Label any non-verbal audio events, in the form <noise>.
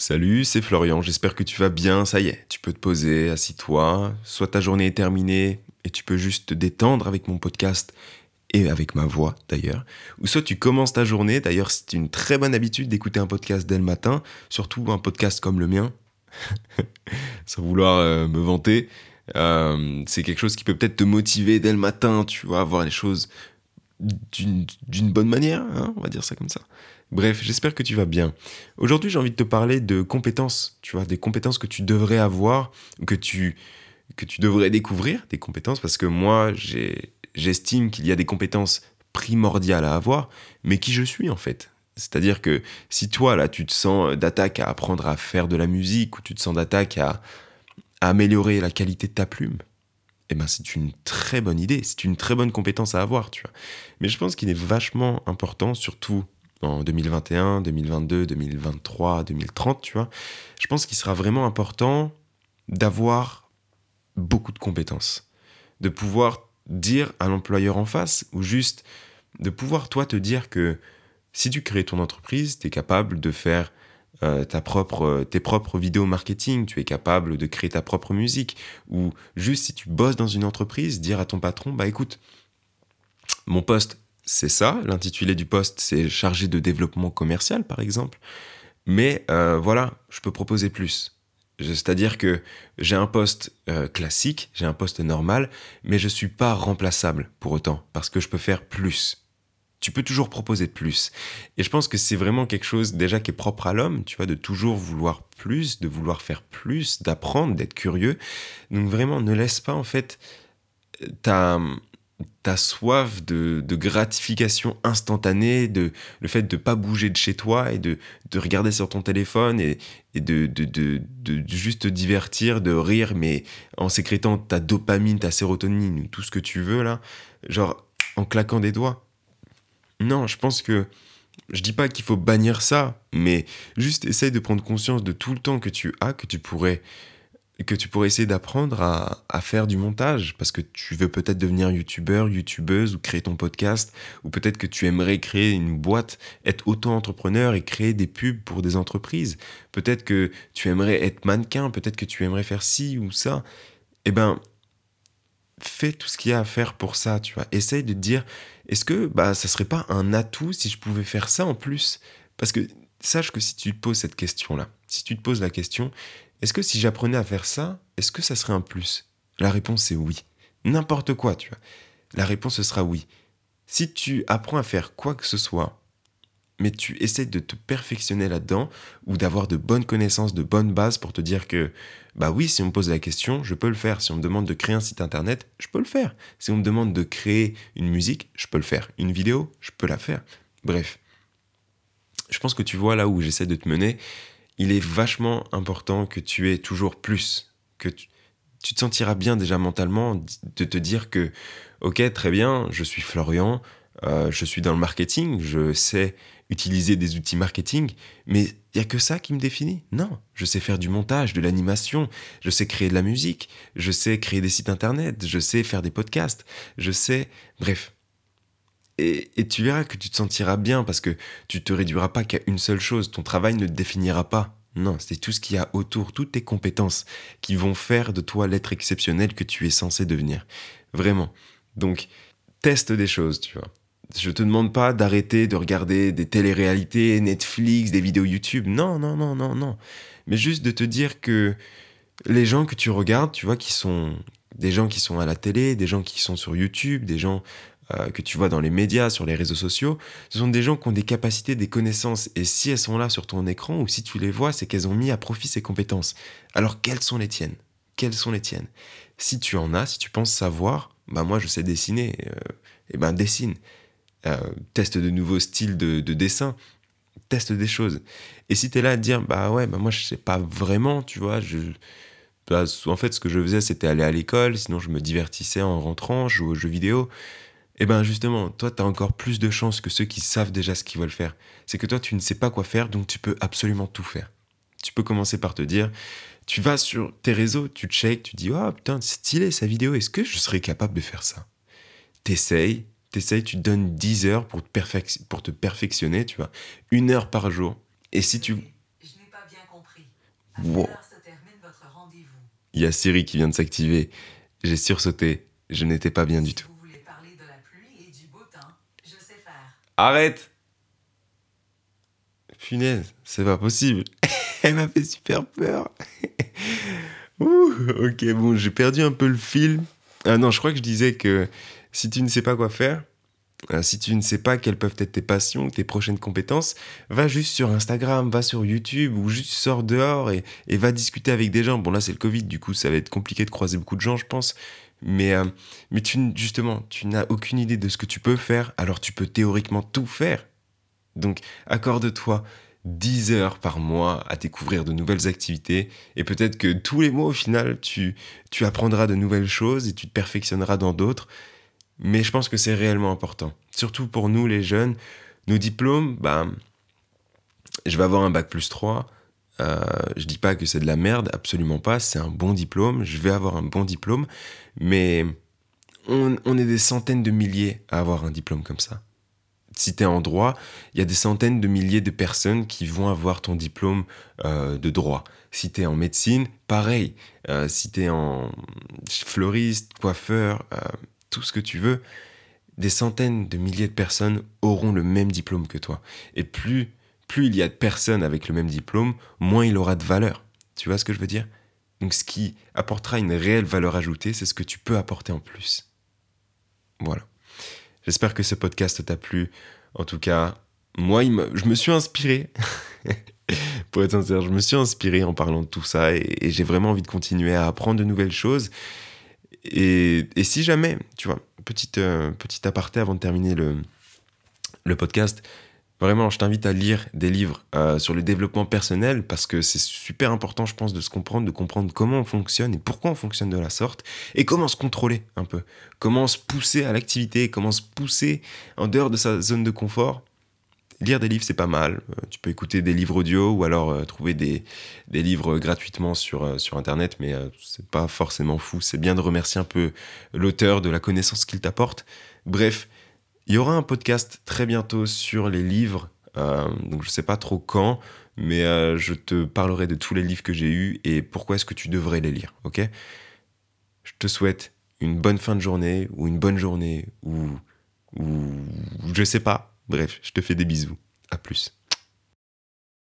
Salut, c'est Florian, j'espère que tu vas bien, ça y est, tu peux te poser, assis-toi, soit ta journée est terminée et tu peux juste te détendre avec mon podcast et avec ma voix d'ailleurs, ou soit tu commences ta journée, d'ailleurs c'est une très bonne habitude d'écouter un podcast dès le matin, surtout un podcast comme le mien, <laughs> sans vouloir euh, me vanter, euh, c'est quelque chose qui peut peut-être te motiver dès le matin, tu vois, voir les choses d'une bonne manière, hein, on va dire ça comme ça. Bref, j'espère que tu vas bien. Aujourd'hui, j'ai envie de te parler de compétences, tu vois, des compétences que tu devrais avoir, que tu, que tu devrais découvrir, des compétences, parce que moi, j'estime qu'il y a des compétences primordiales à avoir, mais qui je suis en fait. C'est-à-dire que si toi, là, tu te sens d'attaque à apprendre à faire de la musique, ou tu te sens d'attaque à, à améliorer la qualité de ta plume, eh ben c'est une très bonne idée, c'est une très bonne compétence à avoir, tu vois. Mais je pense qu'il est vachement important, surtout en 2021, 2022, 2023, 2030, tu vois, je pense qu'il sera vraiment important d'avoir beaucoup de compétences, de pouvoir dire à l'employeur en face, ou juste de pouvoir toi te dire que si tu crées ton entreprise, tu es capable de faire euh, ta propre, tes propres vidéos marketing, tu es capable de créer ta propre musique, ou juste si tu bosses dans une entreprise, dire à ton patron, bah écoute, mon poste c'est ça. L'intitulé du poste, c'est chargé de développement commercial, par exemple. Mais euh, voilà, je peux proposer plus. C'est-à-dire que j'ai un poste euh, classique, j'ai un poste normal, mais je ne suis pas remplaçable pour autant, parce que je peux faire plus. Tu peux toujours proposer plus. Et je pense que c'est vraiment quelque chose déjà qui est propre à l'homme, tu vois, de toujours vouloir plus, de vouloir faire plus, d'apprendre, d'être curieux. Donc vraiment, ne laisse pas en fait ta, ta soif de, gratification instantanée, de le fait de pas bouger de chez toi et de, regarder sur ton téléphone et, de, de, juste te divertir, de rire, mais en sécrétant ta dopamine, ta sérotonine, ou tout ce que tu veux là, genre en claquant des doigts. Non, je pense que je dis pas qu'il faut bannir ça, mais juste essaye de prendre conscience de tout le temps que tu as, que tu pourrais que tu pourrais essayer d'apprendre à, à, faire du montage parce que tu veux peut-être devenir youtubeur, youtubeuse ou créer ton podcast ou peut-être que tu aimerais créer une boîte, être auto-entrepreneur et créer des pubs pour des entreprises. Peut-être que tu aimerais être mannequin, peut-être que tu aimerais faire ci ou ça. Eh ben, fais tout ce qu'il y a à faire pour ça, tu vois. Essaye de te dire, est-ce que bah, ça serait pas un atout si je pouvais faire ça en plus? Parce que sache que si tu te poses cette question-là, si tu te poses la question, est-ce que si j'apprenais à faire ça, est-ce que ça serait un plus? La réponse est oui. N'importe quoi, tu vois. La réponse sera oui. Si tu apprends à faire quoi que ce soit, mais tu essaies de te perfectionner là-dedans ou d'avoir de bonnes connaissances, de bonnes bases pour te dire que, bah oui, si on me pose la question, je peux le faire. Si on me demande de créer un site internet, je peux le faire. Si on me demande de créer une musique, je peux le faire. Une vidéo, je peux la faire. Bref. Je pense que tu vois là où j'essaie de te mener il est vachement important que tu aies toujours plus, que tu, te sentiras bien déjà mentalement de te dire que, ok, très bien, je suis Florian, euh, je suis dans le marketing, je sais utiliser des outils marketing, mais il n'y a que ça qui me définit. Non, je sais faire du montage, de l'animation, je sais créer de la musique, je sais créer des sites internet, je sais faire des podcasts, je sais... Bref, et, tu verras que tu te sentiras bien parce que tu te réduiras pas qu'à une seule chose. Ton travail ne te définira pas. Non, c'est tout ce qu'il y a autour, toutes tes compétences qui vont faire de toi l'être exceptionnel que tu es censé devenir. Vraiment. Donc, teste des choses, tu vois. Je te demande pas d'arrêter de regarder des téléréalités, Netflix, des vidéos YouTube. Non, non, non, non, non. Mais juste de te dire que les gens que tu regardes, tu vois, qui sont des gens qui sont à la télé, des gens qui sont sur YouTube, des gens euh, que tu vois dans les médias, sur les réseaux sociaux, ce sont des gens qui ont des capacités, des connaissances. Et si elles sont là sur ton écran ou si tu les vois, c'est qu'elles ont mis à profit ces compétences. Alors quelles sont les tiennes? Quelles sont les tiennes? Si tu en as, si tu penses savoir, bah moi je sais dessiner, et euh, eh ben dessine. Euh, teste de nouveaux styles de, dessin, teste des choses. Et si tu es là à te dire, bah ouais, bah moi je sais pas vraiment, tu vois, je, bah, en fait, ce que je faisais, c'était aller à l'école, sinon je me divertissais en rentrant, jouer aux jeux vidéo. Et eh ben justement, toi, tu as encore plus de chances que ceux qui savent déjà ce qu'ils veulent faire. C'est que toi, tu ne sais pas quoi faire, donc tu peux absolument tout faire. Tu peux commencer par te dire, tu vas sur tes réseaux, tu check, tu dis, oh putain, stylé sa vidéo, est-ce que je serais capable de faire ça? T'essayes, t'essayes, tu te donnes 10 heures pour te, pour te perfectionner, tu vois, une heure par jour. Et si tu... Je n'ai pas bien compris. Wow. Il y a Siri qui vient de s'activer. J'ai sursauté. Je n'étais pas bien du tout. Arrête Punaise, c'est pas possible. <laughs> Elle m'a fait super peur. <laughs> Ouh, ok, bon, j'ai perdu un peu le fil. Ah non, je crois que je disais que si tu ne sais pas quoi faire, euh, si tu ne sais pas quelles peuvent être tes passions, tes prochaines compétences, va juste sur Instagram, va sur YouTube ou juste sors dehors et, va discuter avec des gens. Bon là c'est le Covid, du coup ça va être compliqué de croiser beaucoup de gens je pense. Mais, euh, mais tu, justement, tu n'as aucune idée de ce que tu peux faire, alors tu peux théoriquement tout faire. Donc accorde-toi 10 heures par mois à découvrir de nouvelles activités et peut-être que tous les mois au final tu, tu apprendras de nouvelles choses et tu te perfectionneras dans d'autres mais je pense que c'est réellement important. Surtout pour nous, les jeunes, nos diplômes, bah, je vais avoir un bac plus 3. Euh, je dis pas que c'est de la merde, absolument pas. C'est un bon diplôme. Je vais avoir un bon diplôme. Mais on, est des centaines de milliers à avoir un diplôme comme ça. Si tu es en droit, il y a des centaines de milliers de personnes qui vont avoir ton diplôme euh, de droit. Si tu es en médecine, pareil. Euh, si tu es en fleuriste, coiffeur, tout ce que tu veux, des centaines de milliers de personnes auront le même diplôme que toi. Et plus, plus il y a de personnes avec le même diplôme, moins il aura de valeur. Tu vois ce que je veux dire? Donc ce qui apportera une réelle valeur ajoutée, c'est ce que tu peux apporter en plus. Voilà. J'espère que ce podcast t'a plu. En tout cas, moi, je me suis inspiré. <laughs> Pour être sincère, je me suis inspiré en parlant de tout ça et j'ai vraiment envie de continuer à apprendre de nouvelles choses et, si jamais, tu vois, petite, euh, petite aparté avant de terminer le, le podcast, vraiment, je t'invite à lire des livres euh, sur le développement personnel parce que c'est super important, je pense, de se comprendre, de comprendre comment on fonctionne et pourquoi on fonctionne de la sorte et comment se contrôler un peu, comment se pousser à l'activité, comment se pousser en dehors de sa zone de confort lire des livres, c'est pas mal. Euh, tu peux écouter des livres audio ou alors euh, trouver des, des, livres gratuitement sur, sur Internet, mais c'est pas forcément fou. C'est bien de remercier un peu l'auteur de la connaissance qu'il t'apporte. Bref, il y aura un podcast très bientôt sur les livres. donc je sais pas trop quand, mais je te parlerai de tous les livres que j'ai eus et pourquoi est-ce que tu devrais les lire, ok? Je te souhaite une bonne fin de journée ou une bonne journée ou, ou je sais pas Bref, je te fais des bisous. À plus.